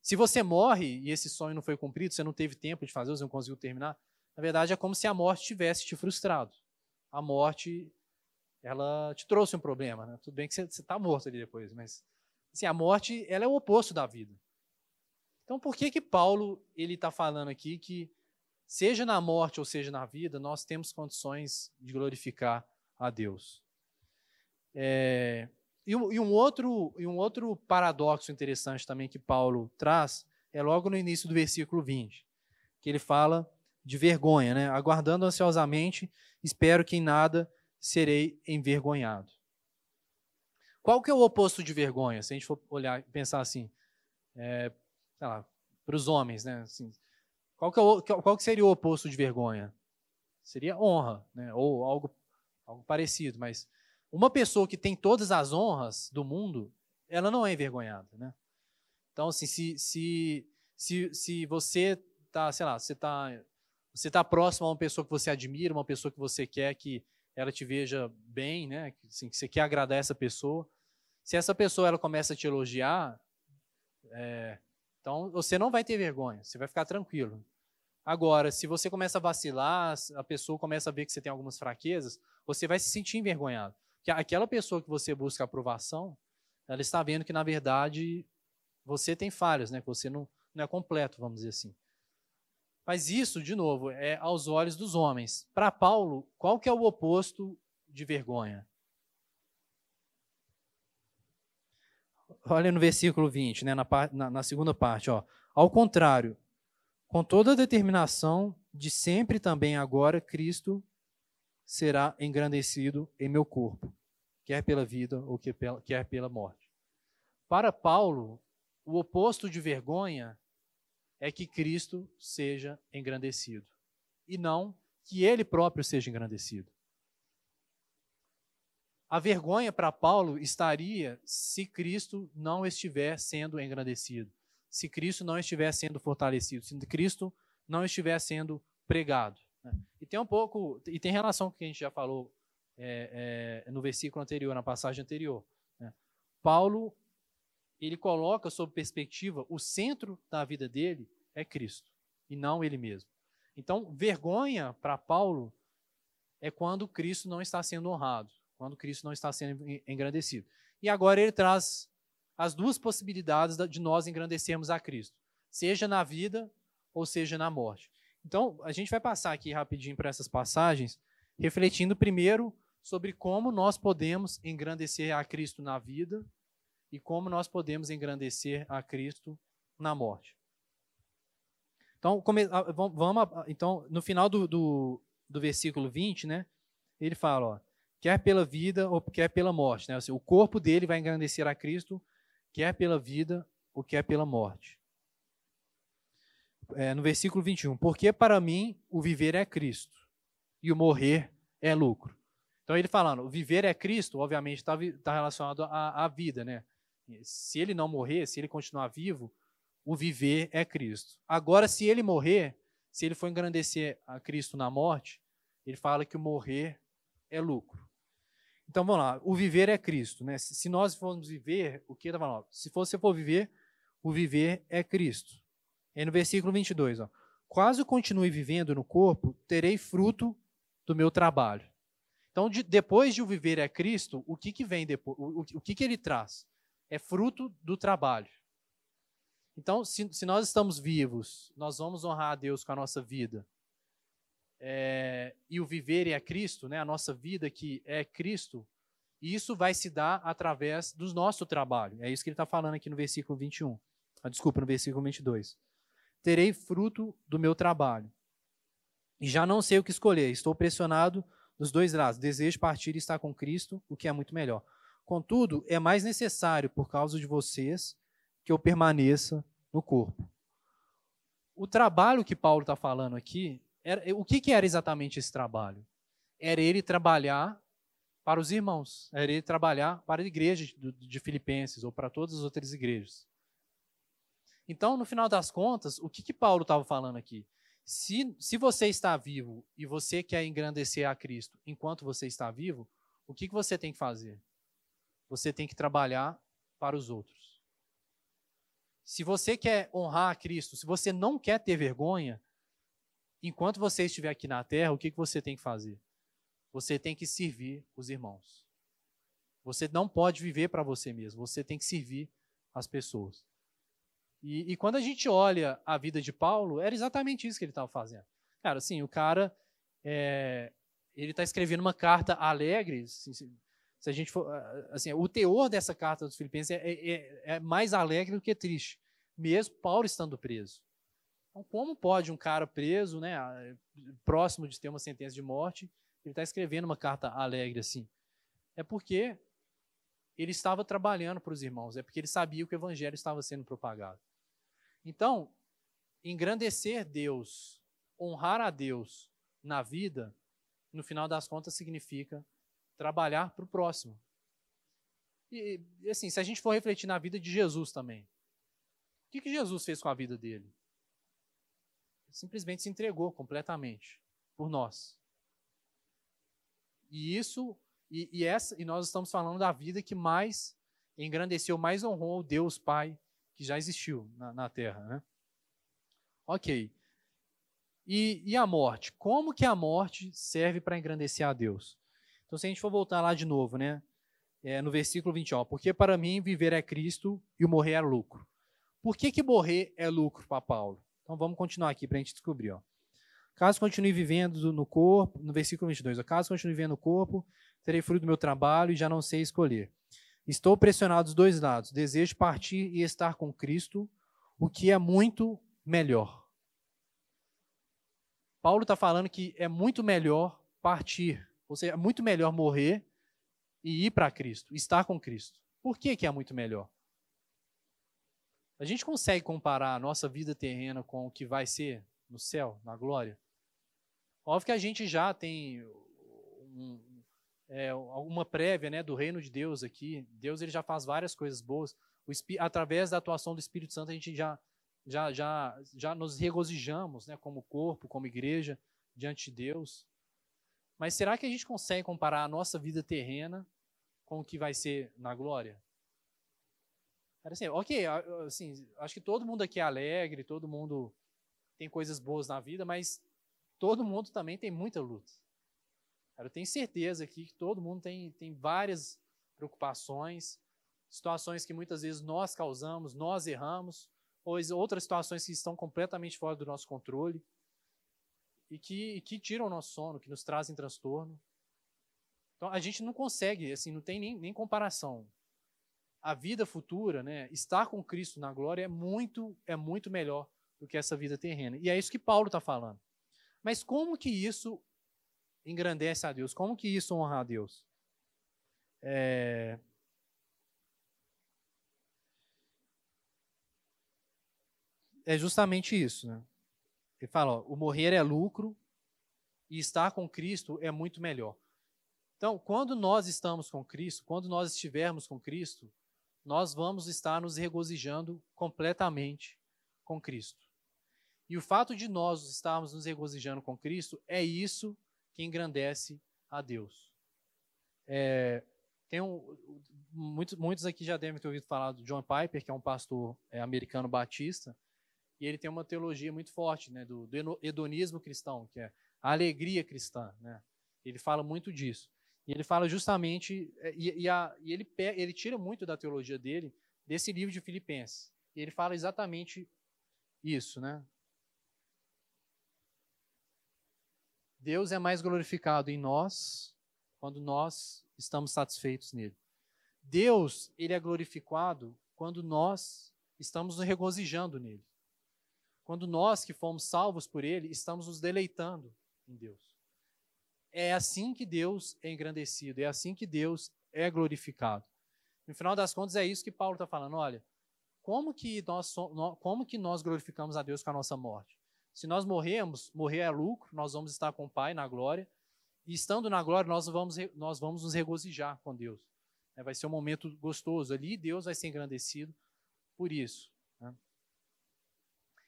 Speaker 1: se você morre e esse sonho não foi cumprido, você não teve tempo de fazer, você não conseguiu terminar, na verdade é como se a morte tivesse te frustrado. A morte, ela te trouxe um problema, né? Tudo bem que você está morto ali depois, mas assim, a morte, ela é o oposto da vida. Então, por que que Paulo ele está falando aqui que seja na morte ou seja na vida, nós temos condições de glorificar a Deus. É, e, um, outro, e um outro paradoxo interessante também que Paulo traz é logo no início do versículo 20, que ele fala de vergonha, né? Aguardando ansiosamente, espero que em nada serei envergonhado. Qual que é o oposto de vergonha? Se a gente for olhar e pensar assim, é, para os homens, né? Assim, qual, que é o, qual que seria o oposto de vergonha? Seria honra, né? Ou algo algo parecido, mas uma pessoa que tem todas as honras do mundo, ela não é envergonhada, né? Então, assim, se, se, se, se você tá, sei lá, você tá, você tá próximo a uma pessoa que você admira, uma pessoa que você quer que ela te veja bem, né? Assim, que você quer agradar essa pessoa. Se essa pessoa ela começa a te elogiar, é, então você não vai ter vergonha, você vai ficar tranquilo. Agora, se você começa a vacilar, a pessoa começa a ver que você tem algumas fraquezas, você vai se sentir envergonhado. Porque aquela pessoa que você busca aprovação, ela está vendo que, na verdade, você tem falhas, né? que você não, não é completo, vamos dizer assim. Mas isso, de novo, é aos olhos dos homens. Para Paulo, qual que é o oposto de vergonha? Olha no versículo 20, né, na, na, na segunda parte. Ó. Ao contrário, com toda a determinação de sempre também agora Cristo será engrandecido em meu corpo, quer pela vida ou quer pela morte. Para Paulo, o oposto de vergonha é que Cristo seja engrandecido e não que ele próprio seja engrandecido. A vergonha para Paulo estaria se Cristo não estiver sendo engrandecido se Cristo não estiver sendo fortalecido, se Cristo não estiver sendo pregado. Né? Tem um pouco, e tem relação com o que a gente já falou é, é, no versículo anterior, na passagem anterior. Né? Paulo, ele coloca sob perspectiva, o centro da vida dele é Cristo, e não ele mesmo. Então, vergonha para Paulo é quando Cristo não está sendo honrado, quando Cristo não está sendo engrandecido. E agora ele traz as duas possibilidades de nós engrandecermos a Cristo, seja na vida ou seja na morte. Então, a gente vai passar aqui rapidinho para essas passagens, refletindo primeiro sobre como nós podemos engrandecer a Cristo na vida e como nós podemos engrandecer a Cristo na morte. Então, come, vamos, então no final do, do, do, versículo 20, né, ele fala, ó, quer pela vida ou quer pela morte. Né? Assim, o corpo dele vai engrandecer a Cristo, quer pela vida ou quer pela morte. É, no versículo 21, porque para mim o viver é Cristo e o morrer é lucro. Então ele falando, o viver é Cristo, obviamente está tá relacionado à, à vida, né? Se ele não morrer, se ele continuar vivo, o viver é Cristo. Agora, se ele morrer, se ele for engrandecer a Cristo na morte, ele fala que o morrer é lucro. Então vamos lá, o viver é Cristo, né? Se nós formos viver, o que está falando? Se você for viver, o viver é Cristo. E no versículo 22, ó, quase continue vivendo no corpo, terei fruto do meu trabalho. Então, de, depois de o viver é Cristo, o que, que vem depois? O, o, o que, que ele traz? É fruto do trabalho. Então, se, se, nós estamos vivos, nós vamos honrar a Deus com a nossa vida. É, e o viver é Cristo, né? a nossa vida que é Cristo, e isso vai se dar através do nosso trabalho. É isso que ele está falando aqui no versículo 21. Ah, desculpa, no versículo 22. Terei fruto do meu trabalho. E já não sei o que escolher. Estou pressionado dos dois lados. Desejo partir e estar com Cristo, o que é muito melhor. Contudo, é mais necessário, por causa de vocês, que eu permaneça no corpo. O trabalho que Paulo está falando aqui, era, o que, que era exatamente esse trabalho? Era ele trabalhar para os irmãos, era ele trabalhar para a igreja de, Filipenses ou para todas as outras igrejas. Então, no final das contas, o que, que Paulo estava falando aqui? Se, se você está vivo e você quer engrandecer a Cristo enquanto você está vivo, o que, que você tem que fazer? Você tem que trabalhar para os outros. Se você quer honrar a Cristo, se você não quer ter vergonha, enquanto você estiver aqui na terra, o que, que você tem que fazer? Você tem que servir os irmãos. Você não pode viver para você mesmo, você tem que servir as pessoas. E, e, quando a gente olha a vida de Paulo, era exatamente isso que ele estava fazendo. Cara, assim, o cara, é, ele está escrevendo uma carta alegre, assim, se a gente for, assim, o teor dessa carta dos Filipenses é, é, é, mais alegre do que triste, mesmo Paulo estando preso. Então, como pode um cara preso, né, próximo de ter uma sentença de morte, ele está escrevendo uma carta alegre assim? É porque ele estava trabalhando para os irmãos, é porque ele sabia que o evangelho estava sendo propagado. Então, engrandecer Deus, honrar a Deus na vida, no final das contas, significa trabalhar para o próximo. E, assim, se a gente for refletir na vida de Jesus também, o que, que Jesus fez com a vida dele? Ele simplesmente se entregou completamente por nós. E isso, e, e, essa, e nós estamos falando da vida que mais engrandeceu, mais honrou Deus Pai que já existiu na, na Terra. Né? Ok. E, e a morte? Como que a morte serve para engrandecer a Deus? Então, se a gente for voltar lá de novo, né? É, no versículo 20, ó, porque para mim viver é Cristo e o morrer é lucro. Por que, que morrer é lucro para Paulo? Então vamos continuar aqui para a gente descobrir. Ó. Caso continue vivendo no corpo, no versículo 22, ó, caso continue vivendo no corpo, terei fruto do meu trabalho e já não sei escolher. Estou pressionado dos dois lados. Desejo partir e estar com Cristo, o que é muito melhor. Paulo está falando que é muito melhor partir ou seja, é muito melhor morrer e ir para Cristo, estar com Cristo. Por que, que é muito melhor? A gente consegue comparar a nossa vida terrena com o que vai ser no céu, na glória? Óbvio que a gente já tem um, é, alguma prévia né, do reino de Deus aqui. Deus ele já faz várias coisas boas. O, através da atuação do Espírito Santo, a gente já, já, já, já nos regozijamos né, como corpo, como igreja, diante de Deus. Mas será que a gente consegue comparar a nossa vida terrena com o que vai ser na glória? Assim, ok, assim, acho que todo mundo aqui é alegre, todo mundo tem coisas boas na vida, mas todo mundo também tem muita luta. Eu tenho certeza aqui que todo mundo tem, tem várias preocupações, situações que muitas vezes nós causamos, nós erramos, ou outras situações que estão completamente fora do nosso controle e que, que tiram o nosso sono, que nos trazem transtorno. Então a gente não consegue, assim, não tem nem, nem comparação. A vida futura, né, estar com Cristo na glória é muito, é muito melhor do que essa vida terrena. E é isso que Paulo está falando. Mas como que isso engrandece a Deus? Como que isso honra a Deus? É... é justamente isso. Né? Ele fala: ó, o morrer é lucro e estar com Cristo é muito melhor. Então, quando nós estamos com Cristo, quando nós estivermos com Cristo, nós vamos estar nos regozijando completamente com Cristo. E o fato de nós estarmos nos regozijando com Cristo é isso que engrandece a Deus. É, tem um, muitos, muitos aqui já devem ter ouvido falar do John Piper, que é um pastor é, americano batista, e ele tem uma teologia muito forte né, do, do hedonismo cristão, que é a alegria cristã. Né? Ele fala muito disso. E ele fala justamente, é, e, e, a, e ele, ele tira muito da teologia dele desse livro de Filipenses. E ele fala exatamente isso, né? Deus é mais glorificado em nós quando nós estamos satisfeitos nele. Deus, ele é glorificado quando nós estamos nos regozijando nele. Quando nós que fomos salvos por ele, estamos nos deleitando em Deus. É assim que Deus é engrandecido, é assim que Deus é glorificado. No final das contas, é isso que Paulo está falando. Olha, como que, nós, como que nós glorificamos a Deus com a nossa morte? Se nós morremos, morrer é lucro, nós vamos estar com o Pai na glória. E estando na glória, nós vamos, nós vamos nos regozijar com Deus. É, vai ser um momento gostoso ali, Deus vai ser engrandecido por isso. Né?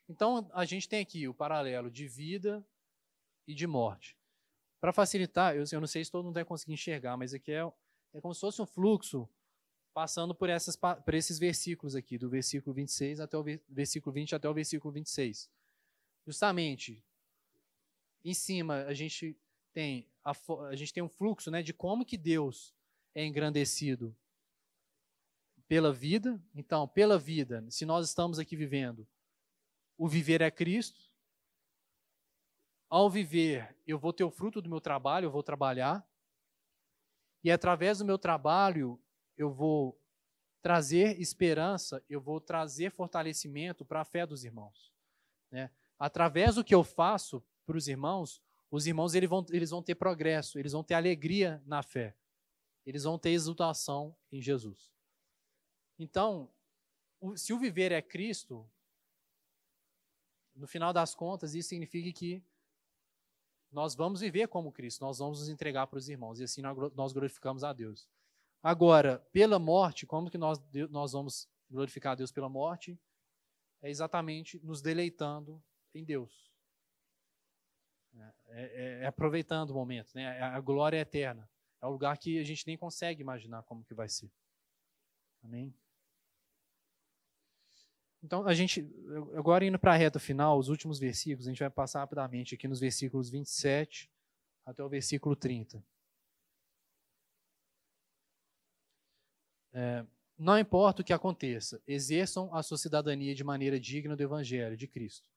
Speaker 1: Então, a gente tem aqui o paralelo de vida e de morte. Para facilitar, eu, eu, não sei se todo mundo vai conseguir enxergar, mas aqui é, é como se fosse um fluxo passando por, essas, por esses versículos aqui, do versículo 26 até o versículo 20 até o versículo 26. Justamente, em cima a gente tem a, a gente tem um fluxo né, de como que Deus é engrandecido pela vida. Então, pela vida, se nós estamos aqui vivendo, o viver é Cristo, ao viver, eu vou ter o fruto do meu trabalho, eu vou trabalhar. E através do meu trabalho, eu vou trazer esperança, eu vou trazer fortalecimento para a fé dos irmãos. Né? Através do que eu faço para os irmãos, os irmãos eles vão, eles vão ter progresso, eles vão ter alegria na fé, eles vão ter exultação em Jesus. Então, se o viver é Cristo, no final das contas, isso significa que nós vamos viver como Cristo, nós vamos nos entregar para os irmãos, e assim nós glorificamos a Deus. Agora, pela morte, como que nós, nós vamos glorificar a Deus pela morte? É exatamente nos deleitando em Deus. É, é, é aproveitando o momento, né? A glória é eterna. É um lugar que a gente nem consegue imaginar como que vai ser. Amém? Então, a gente, agora indo para a reta final, os últimos versículos, a gente vai passar rapidamente aqui nos versículos 27 até o versículo 30. É, não importa o que aconteça, exerçam a sua cidadania de maneira digna do Evangelho de Cristo,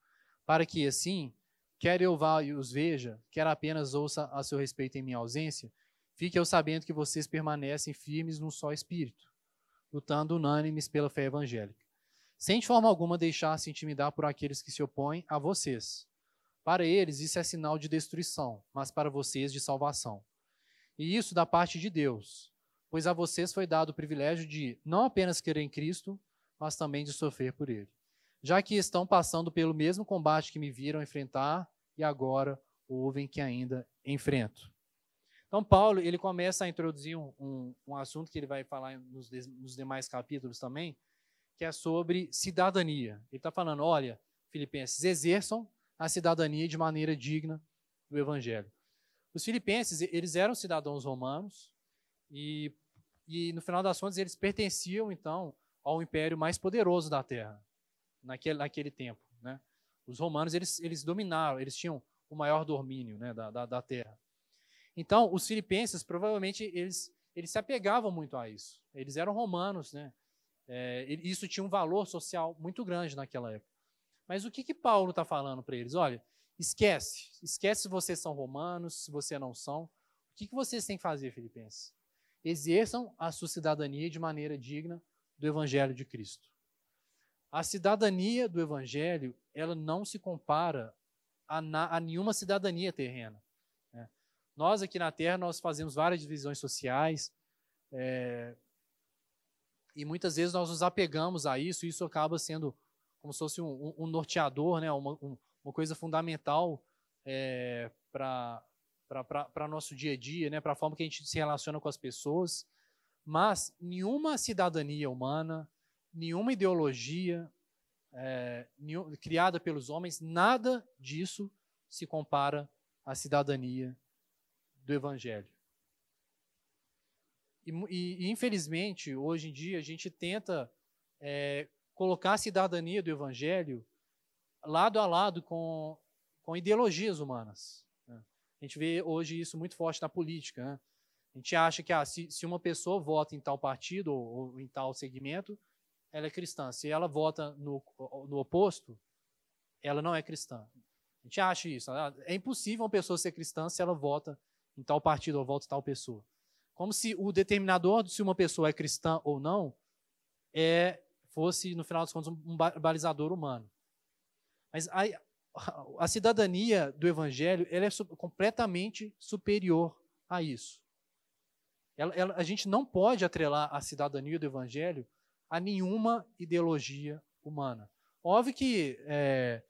Speaker 1: para que, assim, quer eu vá e os veja, quer apenas ouça a seu respeito em minha ausência, fique eu sabendo que vocês permanecem firmes num só espírito, lutando unânimes pela fé evangélica sem de forma alguma deixar-se intimidar por aqueles que se opõem a vocês. Para eles, isso é sinal de destruição, mas para vocês, de salvação. E isso da parte de Deus, pois a vocês foi dado o privilégio de não apenas querer em Cristo, mas também de sofrer por Ele. Já que estão passando pelo mesmo combate que me viram enfrentar e agora ouvem que ainda enfrento. Então, Paulo ele começa a introduzir um, um, um assunto que ele vai falar nos, nos demais capítulos também, que é sobre cidadania. Ele está falando: olha, filipenses, exerçam a cidadania de maneira digna do evangelho. Os filipenses, eles eram cidadãos romanos e, e no final das contas, eles pertenciam, então, ao império mais poderoso da terra, naquele, naquele tempo. Né? Os romanos, eles, eles dominaram, eles tinham o maior domínio né, da, da, da terra. Então, os filipenses, provavelmente, eles, eles se apegavam muito a isso. Eles eram romanos, né? É, isso tinha um valor social muito grande naquela época. Mas o que, que Paulo está falando para eles? Olha, esquece, esquece se vocês são romanos, se vocês não são. O
Speaker 2: que, que vocês têm que fazer, Filipenses? Exerçam a sua cidadania de maneira digna do Evangelho de Cristo. A cidadania do Evangelho, ela não se compara a, na, a nenhuma cidadania terrena. Né? Nós aqui na Terra, nós fazemos várias divisões sociais, é, e muitas vezes nós nos apegamos a isso, e isso acaba sendo como se fosse um, um norteador, né? uma, um, uma coisa fundamental é, para nosso dia a dia, né? para a forma que a gente se relaciona com as pessoas. Mas nenhuma cidadania humana, nenhuma ideologia é, nenhum, criada pelos homens, nada disso se compara à cidadania do Evangelho. E, e, infelizmente, hoje em dia, a gente tenta é, colocar a cidadania do Evangelho lado a lado com, com ideologias humanas. Né? A gente vê hoje isso muito forte na política. Né? A gente acha que ah, se, se uma pessoa vota em tal partido ou, ou, em tal segmento, ela é cristã. Se ela vota no, no oposto, ela não é cristã. A gente acha isso. Ah, é impossível uma pessoa ser cristã se ela vota em tal partido ou vota em tal pessoa. Como se o determinador de se uma pessoa é cristã ou não é fosse, no final das contas, um balizador humano. Mas a, a cidadania do evangelho ela é completamente superior a isso. Ela, ela, a gente não pode atrelar a cidadania do evangelho a nenhuma ideologia humana. Óbvio que é,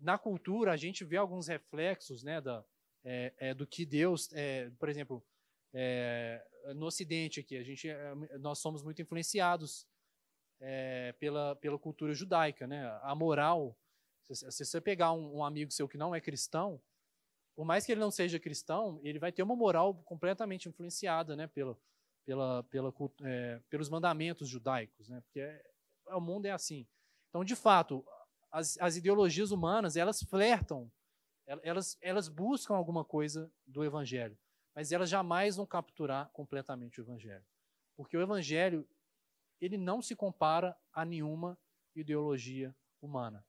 Speaker 2: na cultura a gente vê alguns reflexos né, da, é, é, do que Deus, é, por exemplo, é, no Ocidente aqui, a gente, é, nós somos muito influenciados pela, pela cultura judaica. Né? A moral, se, se você pegar um, um amigo seu que não é cristão, por mais que ele não seja cristão, ele vai ter uma moral completamente influenciada né, pelo, pela, pela, é, pelos mandamentos judaicos, né? porque é, o mundo é assim. Então, de fato, as, as ideologias humanas, elas flertam, elas, elas buscam alguma coisa do evangelho, mas elas jamais vão capturar completamente o evangelho. Porque o evangelho, ele não se compara a nenhuma ideologia humana.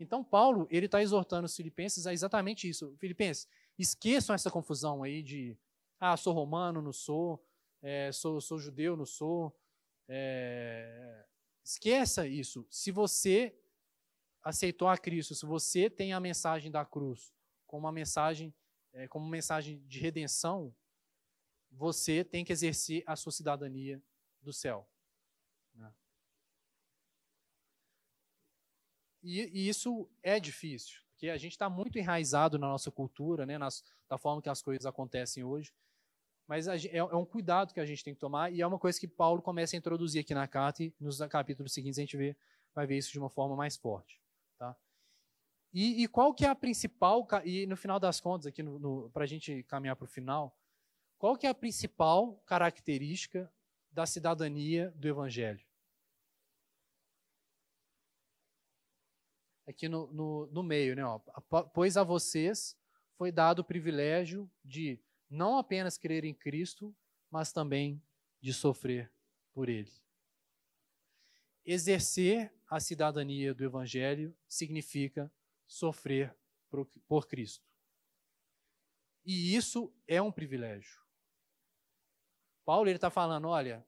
Speaker 2: Então, Paulo, ele está exortando os filipenses a exatamente isso. Filipenses, esqueçam essa confusão aí de, ah, sou romano, não sou, é, sou, sou judeu, não sou. É, esqueça isso. Se você aceitou a Cristo, se você tem a mensagem da cruz como uma mensagem, é, como mensagem de redenção, você tem que exercer a sua cidadania do céu. Né? E, e, isso é difícil, porque a gente está muito enraizado na nossa cultura, né, nas, da forma que as coisas acontecem hoje. Mas é, é um cuidado que a gente tem que tomar e é uma coisa que Paulo começa a introduzir aqui na carta e nos capítulos seguintes a gente vê, vai ver isso de uma forma mais forte. Tá? E, e qual que é a principal, e no final das contas, aqui para a gente caminhar para o final, qual que é a principal característica da cidadania do Evangelho? Aqui no, no, no meio, né? Ó, pois a vocês foi dado o privilégio de não apenas crer em Cristo, mas também de sofrer por Ele. Exercer a cidadania do Evangelho significa sofrer por Cristo. E isso é um privilégio. Paulo está falando: olha,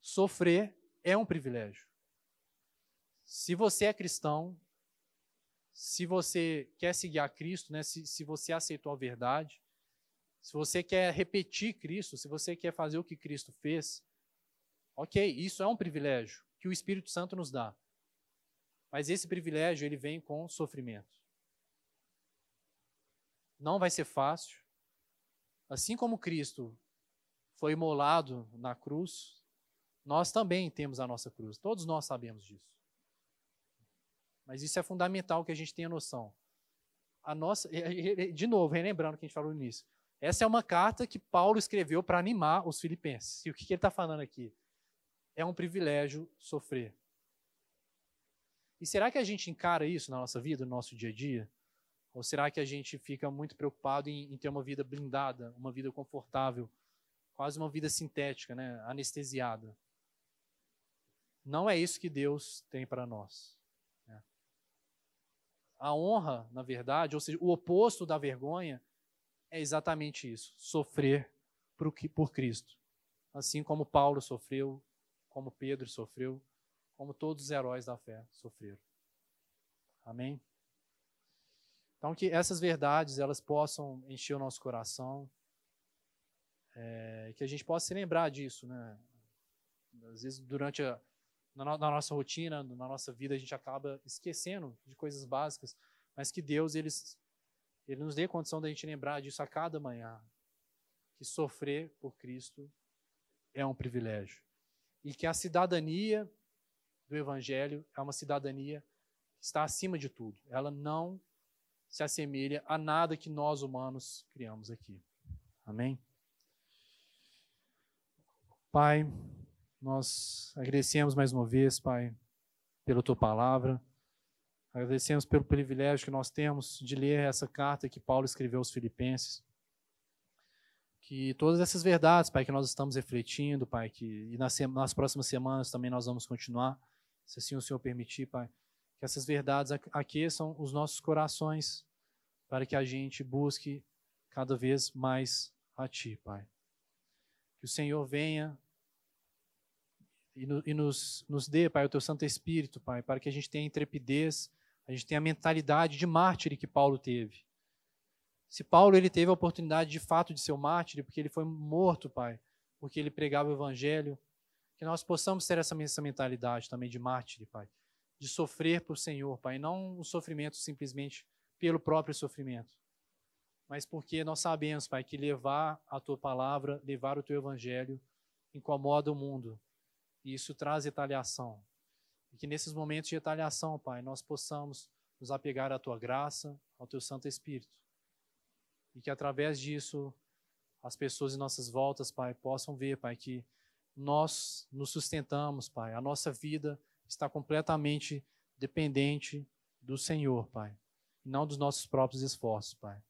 Speaker 2: sofrer é um privilégio. Se você é cristão, se você quer seguir a Cristo, né, se, se você aceitou a verdade, se você quer repetir Cristo, se você quer fazer o que Cristo fez, ok, isso é um privilégio que o Espírito Santo nos dá. Mas esse privilégio ele vem com sofrimento. Não vai ser fácil. Assim como Cristo foi imolado na cruz, nós também temos a nossa cruz. Todos nós sabemos disso. Mas isso é fundamental que a gente tenha noção. A nossa, de novo, relembrando o que a gente falou no início, essa é uma carta que Paulo escreveu para animar os filipenses. E o que, que ele está falando aqui? É um privilégio sofrer. E será que a gente encara isso na nossa vida, no nosso dia a dia? Ou será que a gente fica muito preocupado em, em ter uma vida blindada, uma vida confortável, quase uma vida sintética, né? anestesiada? Não é isso que Deus tem para nós. Né? A honra, na verdade, ou seja, o oposto da vergonha, é exatamente isso: sofrer por Cristo. Assim como Paulo sofreu, como Pedro sofreu, como todos os heróis da fé sofreram. Amém? Então, que essas verdades elas possam encher o nosso coração, é, que a gente possa se lembrar disso, né? Às vezes, durante a na, na, nossa rotina, na nossa vida, a gente acaba esquecendo de coisas básicas, mas que Deus ele, ele nos dê condição da gente lembrar disso a cada manhã, que sofrer por Cristo é um privilégio e que a cidadania do Evangelho é uma cidadania que está acima de tudo. Ela não se assemelha a nada que nós humanos criamos aqui. Amém? Pai, nós agradecemos mais uma vez, Pai, pela tua palavra. Agradecemos pelo privilégio que nós temos de ler essa carta que Paulo escreveu aos Filipenses. Que todas essas verdades, Pai, que nós estamos refletindo, Pai, que e nas, nas próximas semanas também nós vamos continuar, se assim o Senhor permitir, Pai, que essas verdades aqueçam os nossos corações para que a gente busque cada vez mais a Ti, Pai. Que o Senhor venha e, no, e nos, nos dê, Pai, o Teu Santo Espírito, Pai, para que a gente tenha intrepidez, a gente tenha a mentalidade de mártir que Paulo teve. Se Paulo ele teve a oportunidade de fato de ser um mártir, porque ele foi morto, Pai, porque ele pregava o Evangelho, que nós possamos ter essa, essa mentalidade também de mártir, Pai, de sofrer por Senhor, Pai, não o sofrimento simplesmente pelo próprio sofrimento, mas porque nós sabemos, Pai, que levar a Tua palavra, levar o Teu Evangelho, incomoda o mundo, e isso traz retaliação. E que nesses momentos de retaliação, Pai, nós possamos nos apegar à tua graça, ao teu Santo Espírito. E que através disso as pessoas em nossas voltas, Pai, possam ver, Pai, que nós nos sustentamos, Pai. A nossa vida está completamente dependente do Senhor, Pai, e não dos nossos próprios esforços, Pai.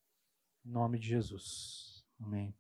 Speaker 2: Em nome de Jesus. Amém.